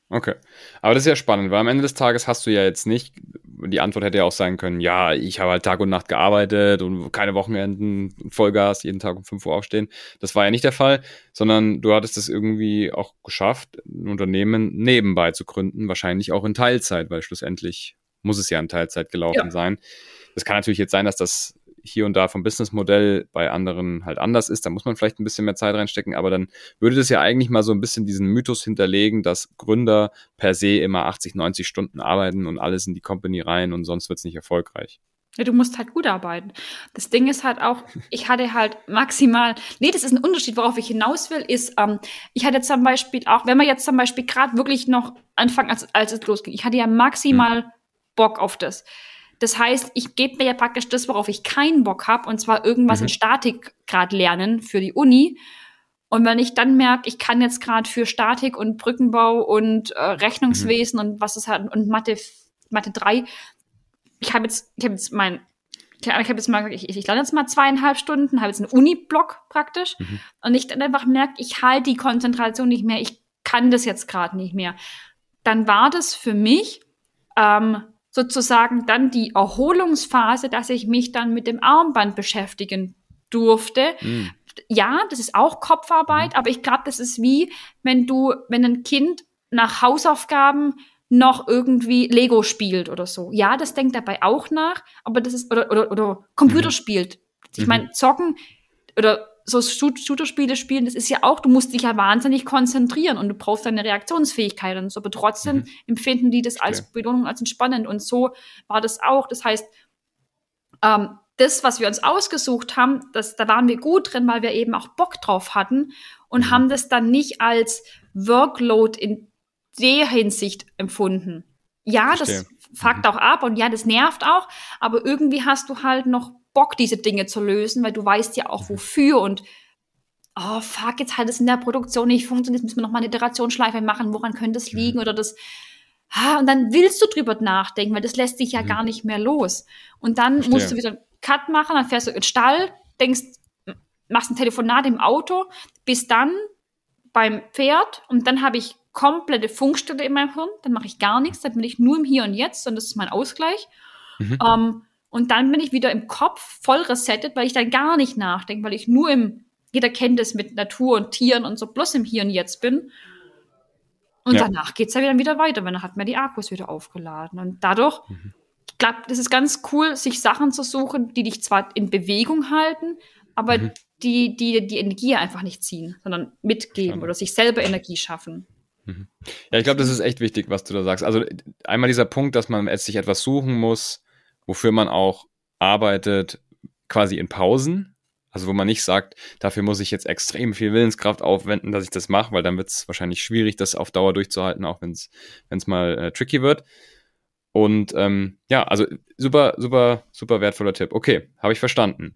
Okay. Aber das ist ja spannend, weil am Ende des Tages hast du ja jetzt nicht, die Antwort hätte ja auch sein können, ja, ich habe halt Tag und Nacht gearbeitet und keine Wochenenden, Vollgas, jeden Tag um 5 Uhr aufstehen. Das war ja nicht der Fall, sondern du hattest es irgendwie auch geschafft, ein Unternehmen nebenbei zu gründen, wahrscheinlich auch in Teilzeit, weil schlussendlich muss es ja in Teilzeit gelaufen ja. sein. Das kann natürlich jetzt sein, dass das hier und da vom Businessmodell bei anderen halt anders ist, da muss man vielleicht ein bisschen mehr Zeit reinstecken, aber dann würde das ja eigentlich mal so ein bisschen diesen Mythos hinterlegen, dass Gründer per se immer 80, 90 Stunden arbeiten und alles in die Company rein und sonst wird es nicht erfolgreich. Ja, du musst halt gut arbeiten. Das Ding ist halt auch, ich hatte halt maximal, nee, das ist ein Unterschied, worauf ich hinaus will, ist, ähm, ich hatte zum Beispiel auch, wenn wir jetzt zum Beispiel gerade wirklich noch anfangen, als, als es losging, ich hatte ja maximal hm. Bock auf das. Das heißt, ich gebe mir ja praktisch das, worauf ich keinen Bock habe, und zwar irgendwas mhm. in Statik gerade lernen für die Uni. Und wenn ich dann merke, ich kann jetzt gerade für Statik und Brückenbau und äh, Rechnungswesen mhm. und was es hat und Mathe, Mathe 3, ich habe jetzt, ich habe jetzt mein, ich habe jetzt mal, ich, ich lerne jetzt mal zweieinhalb Stunden, habe jetzt einen Uni-Block praktisch mhm. und ich dann einfach merke, ich halte die Konzentration nicht mehr, ich kann das jetzt gerade nicht mehr. Dann war das für mich ähm, sozusagen dann die Erholungsphase, dass ich mich dann mit dem Armband beschäftigen durfte. Mhm. Ja, das ist auch Kopfarbeit, mhm. aber ich glaube, das ist wie, wenn du, wenn ein Kind nach Hausaufgaben noch irgendwie Lego spielt oder so. Ja, das denkt dabei auch nach, aber das ist, oder, oder, oder Computer mhm. spielt. Ich meine, mhm. zocken oder so Shooter-Spiele spielen, das ist ja auch, du musst dich ja wahnsinnig konzentrieren und du brauchst deine Reaktionsfähigkeit und so, aber trotzdem mhm. empfinden die das als okay. Belohnung, als entspannend und so war das auch. Das heißt, ähm, das, was wir uns ausgesucht haben, das, da waren wir gut drin, weil wir eben auch Bock drauf hatten und mhm. haben das dann nicht als Workload in der Hinsicht empfunden. Ja, Verstehe. das fuckt mhm. auch ab und ja, das nervt auch, aber irgendwie hast du halt noch Bock, diese Dinge zu lösen, weil du weißt ja auch wofür und oh fuck, jetzt hat es in der Produktion nicht funktioniert, jetzt müssen wir noch mal eine Iterationsschleife machen, woran könnte es liegen mhm. oder das ah, und dann willst du drüber nachdenken, weil das lässt dich ja mhm. gar nicht mehr los. Und dann Verstehe. musst du wieder einen Cut machen, dann fährst du in den Stall, denkst, machst ein Telefonat im Auto, bis dann beim Pferd und dann habe ich komplette Funkstelle in meinem Hirn, dann mache ich gar nichts, dann bin ich nur im Hier und Jetzt und das ist mein Ausgleich. Mhm. Ähm, und dann bin ich wieder im Kopf voll resettet, weil ich dann gar nicht nachdenke, weil ich nur im, jeder kennt es mit Natur und Tieren und so, bloß im Hier und Jetzt bin. Und ja. danach geht's ja dann wieder weiter, wenn dann hat man die Akkus wieder aufgeladen. Und dadurch, mhm. ich glaube, das ist ganz cool, sich Sachen zu suchen, die dich zwar in Bewegung halten, aber mhm. die, die die Energie einfach nicht ziehen, sondern mitgeben oder sich selber Energie schaffen. Mhm. Ja, ich glaube, das ist echt wichtig, was du da sagst. Also einmal dieser Punkt, dass man sich etwas suchen muss, wofür man auch arbeitet, quasi in Pausen. Also wo man nicht sagt, dafür muss ich jetzt extrem viel Willenskraft aufwenden, dass ich das mache, weil dann wird es wahrscheinlich schwierig, das auf Dauer durchzuhalten, auch wenn es mal äh, tricky wird. Und ähm, ja, also super, super, super wertvoller Tipp. Okay, habe ich verstanden.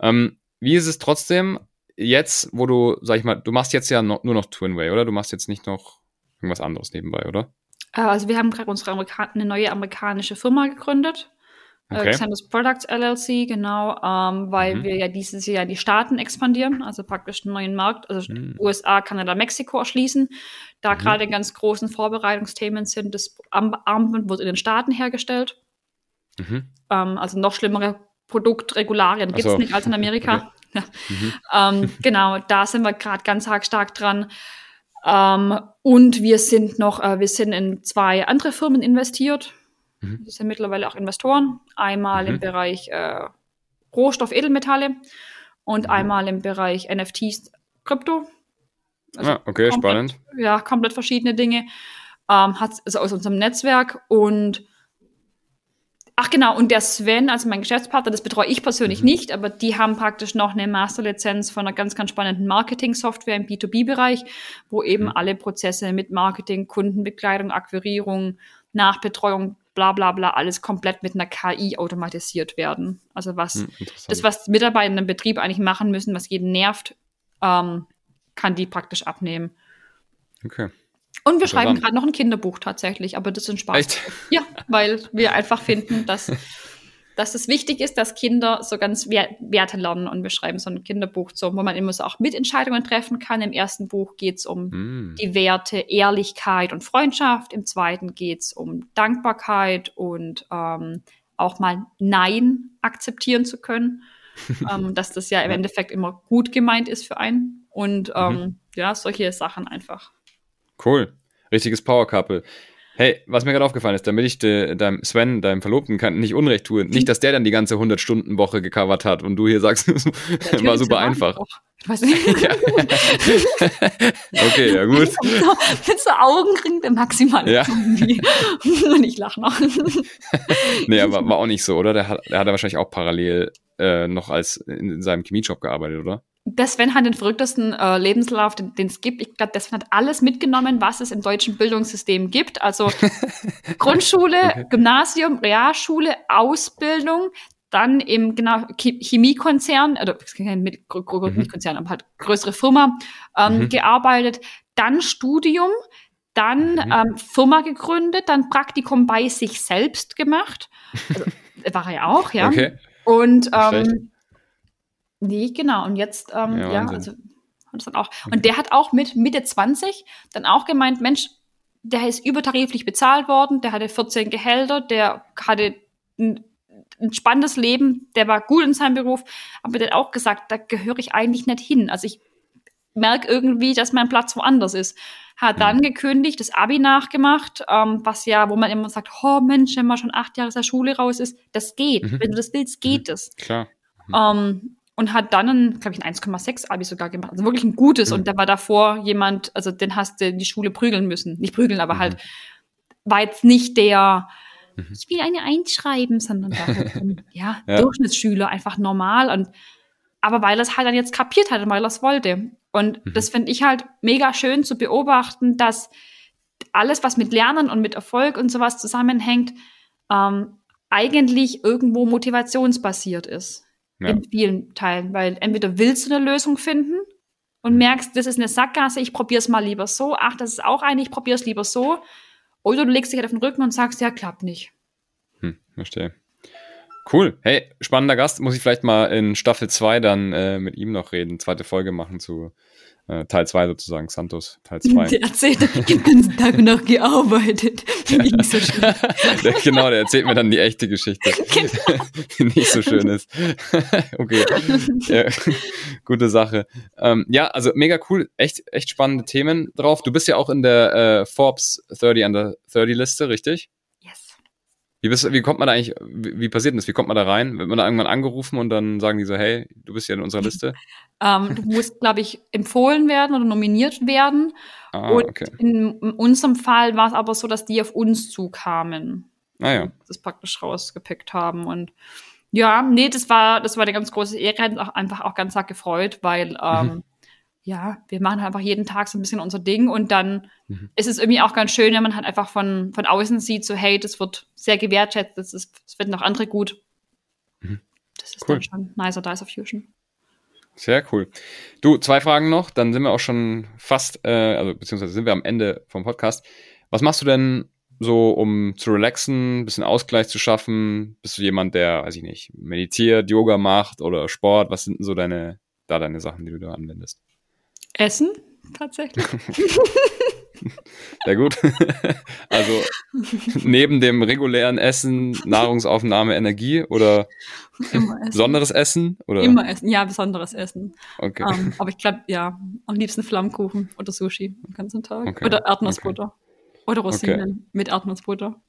Ähm, wie ist es trotzdem jetzt, wo du, sag ich mal, du machst jetzt ja noch, nur noch Twinway, oder? Du machst jetzt nicht noch irgendwas anderes nebenbei, oder? Äh, also wir haben gerade unsere Amerika eine neue amerikanische Firma gegründet. Äh, okay. Xandos Products LLC, genau, ähm, weil mhm. wir ja dieses Jahr die Staaten expandieren, also praktisch einen neuen Markt, also mhm. USA, Kanada, Mexiko erschließen. Da mhm. gerade ganz großen Vorbereitungsthemen sind, das Armband wird in den Staaten hergestellt. Mhm. Ähm, also noch schlimmere Produktregularien gibt es so. nicht als in Amerika. Okay. Mhm. <laughs> Ähm, genau, da sind wir gerade ganz stark dran. Ähm, und wir sind noch, äh, wir sind in zwei andere Firmen investiert. Mhm. Das sind mittlerweile auch Investoren. Einmal mhm. im Bereich äh, Rohstoff, Edelmetalle und mhm. einmal im Bereich NFTs, Krypto. Also ah, okay, komplett, spannend. Ja, komplett verschiedene Dinge. Ähm, hat also aus unserem Netzwerk und Ach genau, und der Sven, also mein Geschäftspartner, das betreue ich persönlich mhm. nicht, aber die haben praktisch noch eine Masterlizenz von einer ganz, ganz spannenden Marketing-Software im B2B-Bereich, wo eben mhm. alle Prozesse mit Marketing, Kundenbekleidung, Akquirierung, Nachbetreuung, bla bla bla, alles komplett mit einer KI automatisiert werden. Also was hm, das, was Mitarbeiter im Betrieb eigentlich machen müssen, was jeden nervt, ähm, kann die praktisch abnehmen. Okay. Und wir schreiben gerade noch ein Kinderbuch tatsächlich, aber das ist ein Spaß. Echt? Ja, weil wir einfach finden, dass <laughs> dass es wichtig ist, dass Kinder so ganz Werte lernen und wir schreiben so ein Kinderbuch, so, wo man immer so auch Mitentscheidungen treffen kann. Im ersten Buch geht es um mm. die Werte Ehrlichkeit und Freundschaft. Im zweiten geht es um Dankbarkeit und ähm, auch mal Nein akzeptieren zu können. <laughs> ähm, dass das ja im Endeffekt immer gut gemeint ist für einen. Und ähm, mhm. ja, solche Sachen einfach. Cool. Richtiges Power Couple. Hey, was mir gerade aufgefallen ist, damit ich de, deinem Sven, deinem Verlobten, kann, nicht Unrecht tue, nicht, dass der dann die ganze 100-Stunden-Woche gecovert hat und du hier sagst, <laughs> war super einfach. Ich weiß nicht. Ja. <laughs> okay, ja gut. Mit so Augenring der maximal ja. <laughs> und ich lache noch. nee, aber war auch nicht so, oder? Der hat, der hat wahrscheinlich auch parallel äh, noch als in, in seinem Chemiejob gearbeitet, oder? Der Sven hat den verrücktesten äh, Lebenslauf, den es gibt. Ich glaube, Sven hat alles mitgenommen, was es im deutschen Bildungssystem gibt. Also <laughs> Grundschule, okay. Gymnasium, Realschule, Ausbildung, dann im genau Chemiekonzern, oder mit Chemiekonzern, mhm. aber halt größere Firma ähm, mhm. gearbeitet, dann Studium, dann mhm. ähm, Firma gegründet, dann Praktikum bei sich selbst gemacht. Also, <laughs> war er ja auch, ja. Okay. Und ähm, Nee, genau. Und jetzt, ähm, ja, ja also das dann auch. Und der hat auch mit Mitte 20 dann auch gemeint, Mensch, der ist übertariflich bezahlt worden, der hatte 14 Gehälter, der hatte ein, ein spannendes Leben, der war gut in seinem Beruf, aber der hat auch gesagt, da gehöre ich eigentlich nicht hin. Also ich merke irgendwie, dass mein Platz woanders ist. Hat dann mhm. gekündigt, das Abi nachgemacht, ähm, was ja, wo man immer sagt, oh Mensch, wenn man schon acht Jahre aus der Schule raus ist, das geht. Mhm. Wenn du das willst, geht mhm. es. Klar. Mhm. Ähm, und hat dann ein, glaube ich, ein 1,6 Abi sogar gemacht. Also wirklich ein gutes. Mhm. Und da war davor jemand, also den hast du in die Schule prügeln müssen. Nicht prügeln, aber halt, mhm. halt war jetzt nicht der, mhm. ich will eine einschreiben, sondern da halt <laughs> ja, ja, Durchschnittsschüler, einfach normal. Und aber weil er es halt dann jetzt kapiert hat und weil er es wollte. Und mhm. das finde ich halt mega schön zu beobachten, dass alles, was mit Lernen und mit Erfolg und sowas zusammenhängt, ähm, eigentlich irgendwo motivationsbasiert ist ja. in vielen Teilen, weil entweder willst du eine Lösung finden und mhm. merkst, das ist eine Sackgasse, ich probiere es mal lieber so, ach, das ist auch eine, ich probiere es lieber so, oder du legst dich halt auf den Rücken und sagst, ja, klappt nicht. Hm, verstehe. Cool. Hey, spannender Gast. Muss ich vielleicht mal in Staffel 2 dann äh, mit ihm noch reden, zweite Folge machen zu äh, Teil 2 sozusagen, Santos, Teil <laughs> 2. Der erzählt, ich den ganzen Tag noch gearbeitet. <laughs> Ja. Nicht so schön. <laughs> der, genau, der erzählt mir dann die echte Geschichte, genau. die nicht so schön ist. okay, ja, gute Sache. Ähm, ja, also mega cool, echt, echt spannende Themen drauf. Du bist ja auch in der äh, Forbes 30 under 30 Liste, richtig? Wie, bist, wie kommt man da eigentlich, wie, wie, passiert denn das? Wie kommt man da rein? Wird man da irgendwann angerufen und dann sagen die so, hey, du bist ja in unserer Liste? <laughs> ähm, du musst, glaube ich, empfohlen werden oder nominiert werden. Ah, und okay. in, in unserem Fall war es aber so, dass die auf uns zukamen. Ah ja. das praktisch rausgepickt haben. Und ja, nee, das war, das war eine ganz große Ehre, hat uns auch einfach auch ganz arg gefreut, weil ähm, Mhm. Ja, wir machen halt einfach jeden Tag so ein bisschen unser Ding und dann Mhm. ist es irgendwie auch ganz schön, wenn man halt einfach von, von außen sieht, so hey, das wird sehr gewertschätzt, das, ist, das finden auch andere gut. Mhm. Das ist Cool. dann schon nicer Dice of Fusion. Sehr cool. Du, zwei Fragen noch, dann sind wir auch schon fast, äh, also beziehungsweise sind wir am Ende vom Podcast. Was machst du denn so, um zu relaxen, ein bisschen Ausgleich zu schaffen? Bist du jemand, der, weiß ich nicht, meditiert, Yoga macht oder Sport? Was sind denn so deine, da deine Sachen, die du da anwendest? Essen, tatsächlich. <laughs> Sehr gut. <laughs> also neben dem regulären Essen, Nahrungsaufnahme, Energie oder essen. besonderes Essen? Oder? Immer essen, ja, besonderes Essen. Okay. Ähm, aber ich glaube, ja, am liebsten Flammkuchen oder Sushi den ganzen Tag. Okay, Oder Erdnussbutter. Oder Rosinen mit Erdnussbutter.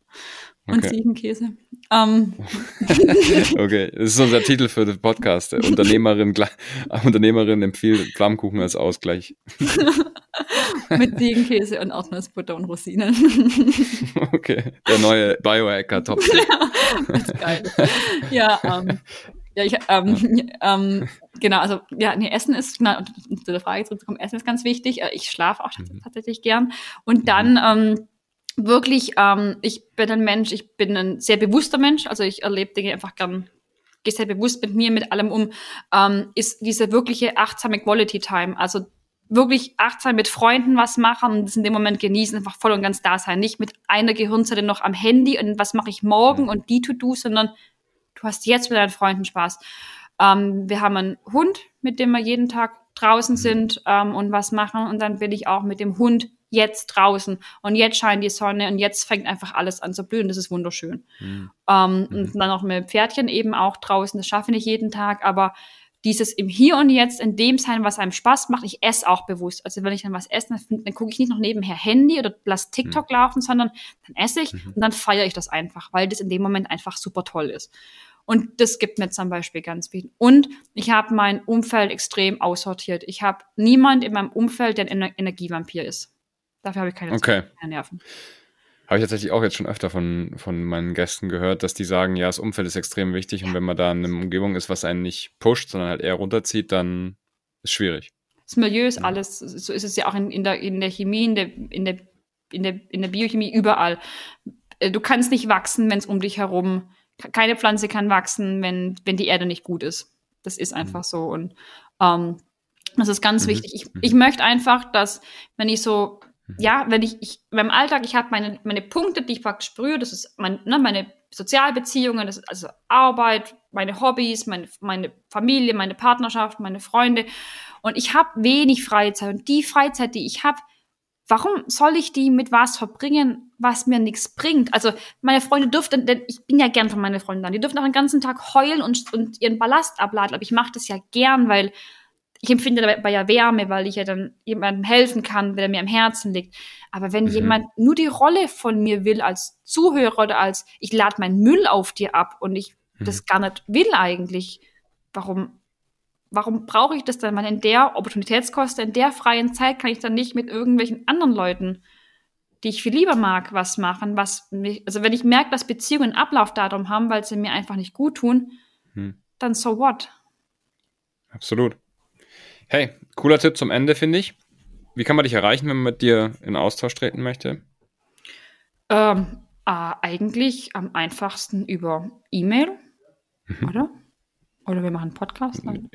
Und Okay. Ziegenkäse. Ähm, <laughs> Okay, das ist unser Titel für den Podcast. <laughs> Unternehmerin, Unternehmerin empfiehlt Flammkuchen als Ausgleich. <laughs> mit Ziegenkäse und Erdnussbutter und Rosinen. Okay, der neue Biohacker Top. das ist geil. Ja, ähm, ja, ich, ähm, <laughs> ähm, genau, also, ja, nee, Essen ist, na, und um zu der Frage zurückzukommen, Essen ist ganz wichtig. Äh, Ich schlafe auch Mhm. tatsächlich gern. Und dann, ähm, wirklich, ähm, ich bin ein Mensch, ich bin ein sehr bewusster Mensch, also ich erlebe Dinge einfach gern, gehe sehr bewusst mit mir, mit allem um, ähm, ist diese wirkliche achtsame Quality Time, also wirklich achtsam mit Freunden was machen und das in dem Moment genießen, einfach voll und ganz da sein, nicht mit einer Gehirnzelle noch am Handy und was mache ich morgen Mhm. und die To-Do, sondern du hast jetzt mit deinen Freunden Spaß. Ähm, wir haben einen Hund, mit dem wir jeden Tag draußen sind ähm, und was machen und dann will ich auch mit dem Hund jetzt draußen und jetzt scheint die Sonne und jetzt fängt einfach alles an zu blühen. Das ist wunderschön. Mhm. Ähm, Und dann auch mit Pferdchen eben auch draußen. Das schaffe ich nicht jeden Tag, aber dieses im Hier und Jetzt, in dem sein, was einem Spaß macht, ich esse auch bewusst. Also wenn ich dann was esse, dann, dann gucke ich nicht noch nebenher Handy oder lass TikTok laufen, sondern dann esse ich und dann feiere ich das einfach, weil das in dem Moment einfach super toll ist. Und das gibt mir zum Beispiel ganz viel. Und ich habe mein Umfeld extrem aussortiert. Ich habe niemand in meinem Umfeld, der ein Ener Energievampir ist. Dafür habe ich keine, Okay. keine Nerven. Habe ich tatsächlich auch jetzt schon öfter von, von meinen Gästen gehört, dass die sagen, ja, das Umfeld ist extrem wichtig und wenn man da in einer Umgebung ist, was einen nicht pusht, sondern halt eher runterzieht, dann ist schwierig. Das Milieu ist alles, so ist es ja auch in, in, der, in der Chemie, in der, in, der, in, der, in der Biochemie, überall. Äh, Du kannst nicht wachsen, wenn es um dich herum, keine Pflanze kann wachsen, wenn, wenn die Erde nicht gut ist. Das ist einfach so. Und ähm, das ist ganz Mhm. wichtig. Ich, Mhm. ich möchte einfach, dass, wenn ich so, ja, wenn ich, ich meinem Alltag, ich habe meine, meine Punkte, die ich praktisch sprühe, das ist mein, ne, meine Sozialbeziehungen, das ist also Arbeit, meine Hobbys, meine, meine Familie, meine Partnerschaft, meine Freunde. Und ich habe wenig Freizeit. Und die Freizeit, die ich habe, warum soll ich die mit was verbringen, was mir nichts bringt? Also meine Freunde dürften, denn ich bin ja gern von meinen Freunden dann, die dürfen auch den ganzen Tag heulen und, und ihren Ballast abladen, aber ich mache das ja gern, weil ich empfinde dabei ja Wärme, weil ich ja dann jemandem helfen kann, der mir am Herzen liegt. Aber wenn Mhm. jemand nur die Rolle von mir will als Zuhörer oder als ich lade meinen Müll auf dir ab und ich Mhm. das gar nicht will eigentlich, warum warum brauche ich das dann? Weil in der Opportunitätskoste, in der freien Zeit kann ich dann nicht mit irgendwelchen anderen Leuten, die ich viel lieber mag, was machen, was mich, also wenn ich merke, dass Beziehungen ein Ablaufdatum haben, weil sie mir einfach nicht gut tun, Hm. dann so what? Absolut. Hey, cooler Tipp zum Ende, finde ich. Wie kann man dich erreichen, wenn man mit dir in Austausch treten möchte? Ähm, äh, eigentlich am einfachsten über E-Mail, Mhm. oder? Oder wir machen einen Podcast. Dann.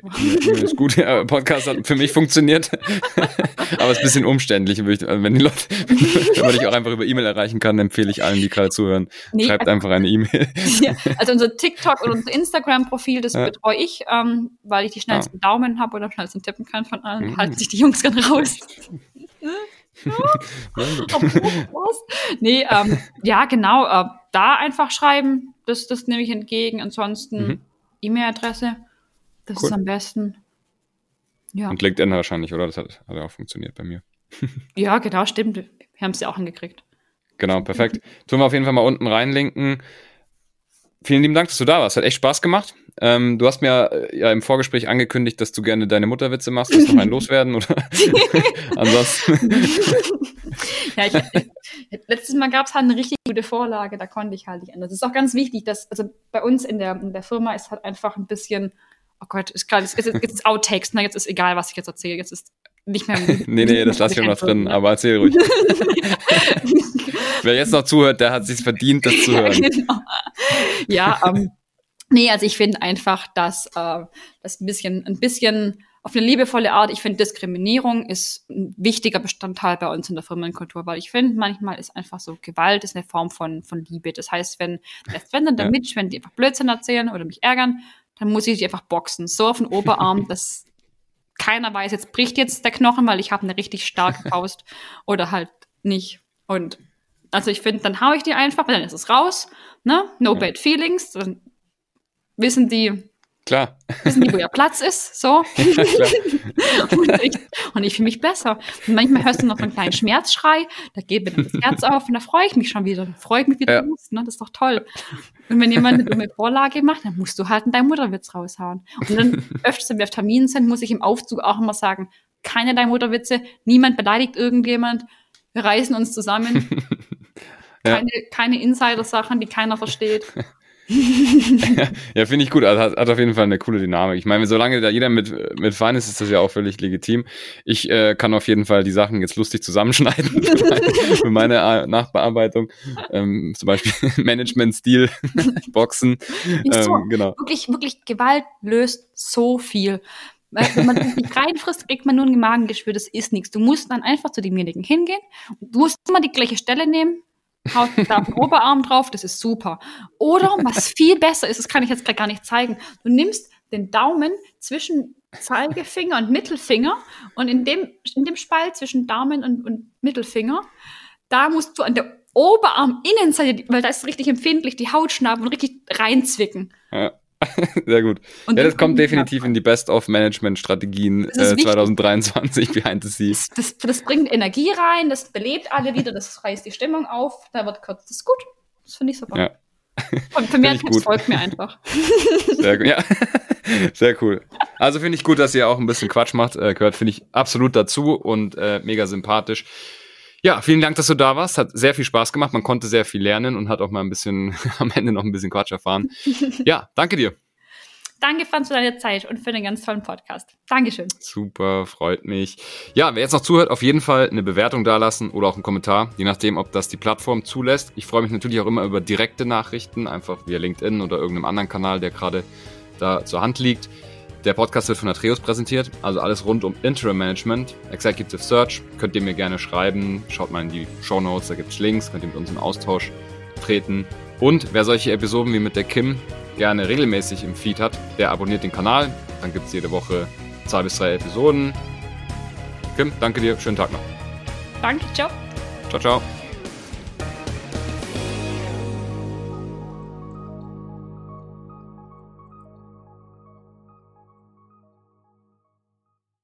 ist gut, ja, Podcast hat für mich funktioniert. <laughs> Aber es ist ein bisschen umständlich. Wenn ich- <laughs> Wenn, die Leute, wenn man dich auch einfach über E-Mail erreichen kann, empfehle ich allen, die gerade zuhören, Nee, schreibt einfach eine E-Mail. <laughs> Ja, also unser TikTok und unser Instagram-Profil, das Ja. betreue ich, ähm, weil ich die schnellsten Daumen habe oder am schnellsten tippen kann von allen. Mhm. Halten sich die Jungs gerne raus. Nee, ähm, ja, genau. Äh, da einfach schreiben, das, das nehme ich entgegen. Ansonsten Mhm. E-Mail-Adresse, das Cool. ist am besten. Ja. Und LinkedIn wahrscheinlich, oder? Das hat, hat ja auch funktioniert bei mir. <laughs> ja, genau, stimmt. Wir haben es ja auch hingekriegt. Genau, perfekt. Tun wir auf jeden Fall mal unten reinlinken. Vielen lieben Dank, dass du da warst. Hat echt Spaß gemacht. Ähm, du hast mir äh, ja im Vorgespräch angekündigt, dass du gerne deine Mutterwitze machst. Willst du noch einen loswerden? Oder? <laughs> Ansonsten. <laughs> ja, ich, ich, letztes Mal gab es halt eine richtig gute Vorlage, da konnte ich halt nicht anders. Das ist auch ganz wichtig, dass, also bei uns in der, in der Firma ist halt einfach ein bisschen, oh Gott, ist gerade, jetzt, jetzt ist Outtakes, ne? jetzt ist egal, was ich jetzt erzähle, jetzt ist nicht mehr. <laughs> nee, nee, das lasse ich noch drin, aber erzähl ruhig. <laughs> Wer jetzt noch zuhört, der hat sich verdient, das zu hören. Ja, genau. ja ähm, nee, also ich finde einfach, dass äh, das ein bisschen, ein bisschen auf eine liebevolle Art, ich finde, Diskriminierung ist ein wichtiger Bestandteil bei uns in der Firmenkultur, weil ich finde, manchmal ist einfach so, Gewalt ist eine Form von, von Liebe. Das heißt, wenn, wenn dann der ja. Wenn die einfach Blödsinn erzählen oder mich ärgern, dann muss ich die einfach boxen. So auf den Oberarm, <laughs> dass keiner weiß, jetzt bricht jetzt der Knochen, weil ich habe eine richtig starke <laughs> Faust oder halt nicht. Und also ich finde, dann hau ich die einfach, dann ist es raus, ne? No ja. bad feelings. Dann wissen die, Klar. Wissen die, wo ihr Platz ist, so. <laughs> Ja, <laughs> und ich, und ich fühle mich besser. Und manchmal hörst du noch so einen kleinen Schmerzschrei, da geht mir dann das Herz auf und da freue ich mich schon wieder. Freue ich mich wieder, ja. ne? das ist doch toll. Und wenn jemand eine dumme Vorlage macht, dann musst du halt deinen Mutterwitz raushauen. Und dann öfters, wenn wir auf Terminen sind, muss ich im Aufzug auch immer sagen, keine dein Mutterwitze, niemand beleidigt irgendjemand, wir reißen uns zusammen. <laughs> Keine, ja. keine Insider-Sachen, die keiner versteht. <laughs> ja, finde ich gut. Also hat, hat auf jeden Fall eine coole Dynamik. Ich meine, solange da jeder mit, mit fein ist, ist das ja auch völlig legitim. Ich äh, kann auf jeden Fall die Sachen jetzt lustig zusammenschneiden für meine <laughs> äh, Nachbearbeitung. Ähm, zum Beispiel <laughs> Management-Stil, Boxen. So, ähm, genau. Wirklich, wirklich, Gewalt löst so viel. Wenn man nicht reinfrisst, kriegt man nur ein Magengeschwür, das ist nichts. Du musst dann einfach zu demjenigen hingehen. Du musst immer die gleiche Stelle nehmen, haut da den Oberarm drauf, das ist super. Oder was viel besser ist, das kann ich jetzt gerade gar nicht zeigen, du nimmst den Daumen zwischen Zeigefinger und Mittelfinger und in dem, in dem Spalt zwischen Daumen und, und Mittelfinger, da musst du an der Oberarminnenseite, weil da ist richtig empfindlich, die Haut schnappen und richtig reinzwicken. Ja. <laughs> Sehr gut. Und ja, das kommt definitiv in die Best-of-Management-Strategien äh, 2023 behind the scenes. Das, das, bringt Energie rein, das belebt alle wieder, das reißt die Stimmung auf, da wird kurz, das ist gut. Das finde ich super. Ja. Und für mehr Tipps folgt mir einfach. <laughs> Sehr gut, ja. <laughs> Sehr cool. Also finde ich gut, dass ihr auch ein bisschen Quatsch macht. Äh, gehört, finde ich, absolut dazu und äh, mega sympathisch. Ja, vielen Dank, dass du da warst. Hat sehr viel Spaß gemacht. Man konnte sehr viel lernen und hat auch mal ein bisschen <laughs> am Ende noch ein bisschen Quatsch erfahren. <laughs> Ja, danke dir. Danke, Franz, für deine Zeit und für den ganz tollen Podcast. Dankeschön. Super, freut mich. Ja, wer jetzt noch zuhört, auf jeden Fall eine Bewertung dalassen oder auch einen Kommentar, je nachdem, ob das die Plattform zulässt. Ich freue mich natürlich auch immer über direkte Nachrichten, einfach via LinkedIn oder irgendeinem anderen Kanal, der gerade da zur Hand liegt. Der Podcast wird von Atreus präsentiert, also alles rund um Interim Management, Executive Search. Könnt ihr mir gerne schreiben, schaut mal in die Show Notes, da gibt es Links, könnt ihr mit uns in Austausch treten. Und wer solche Episoden wie mit der Kim gerne regelmäßig im Feed hat, der abonniert den Kanal. Dann gibt es jede Woche zwei bis drei Episoden. Kim, danke dir, schönen Tag noch. Danke, ciao. Ciao, ciao.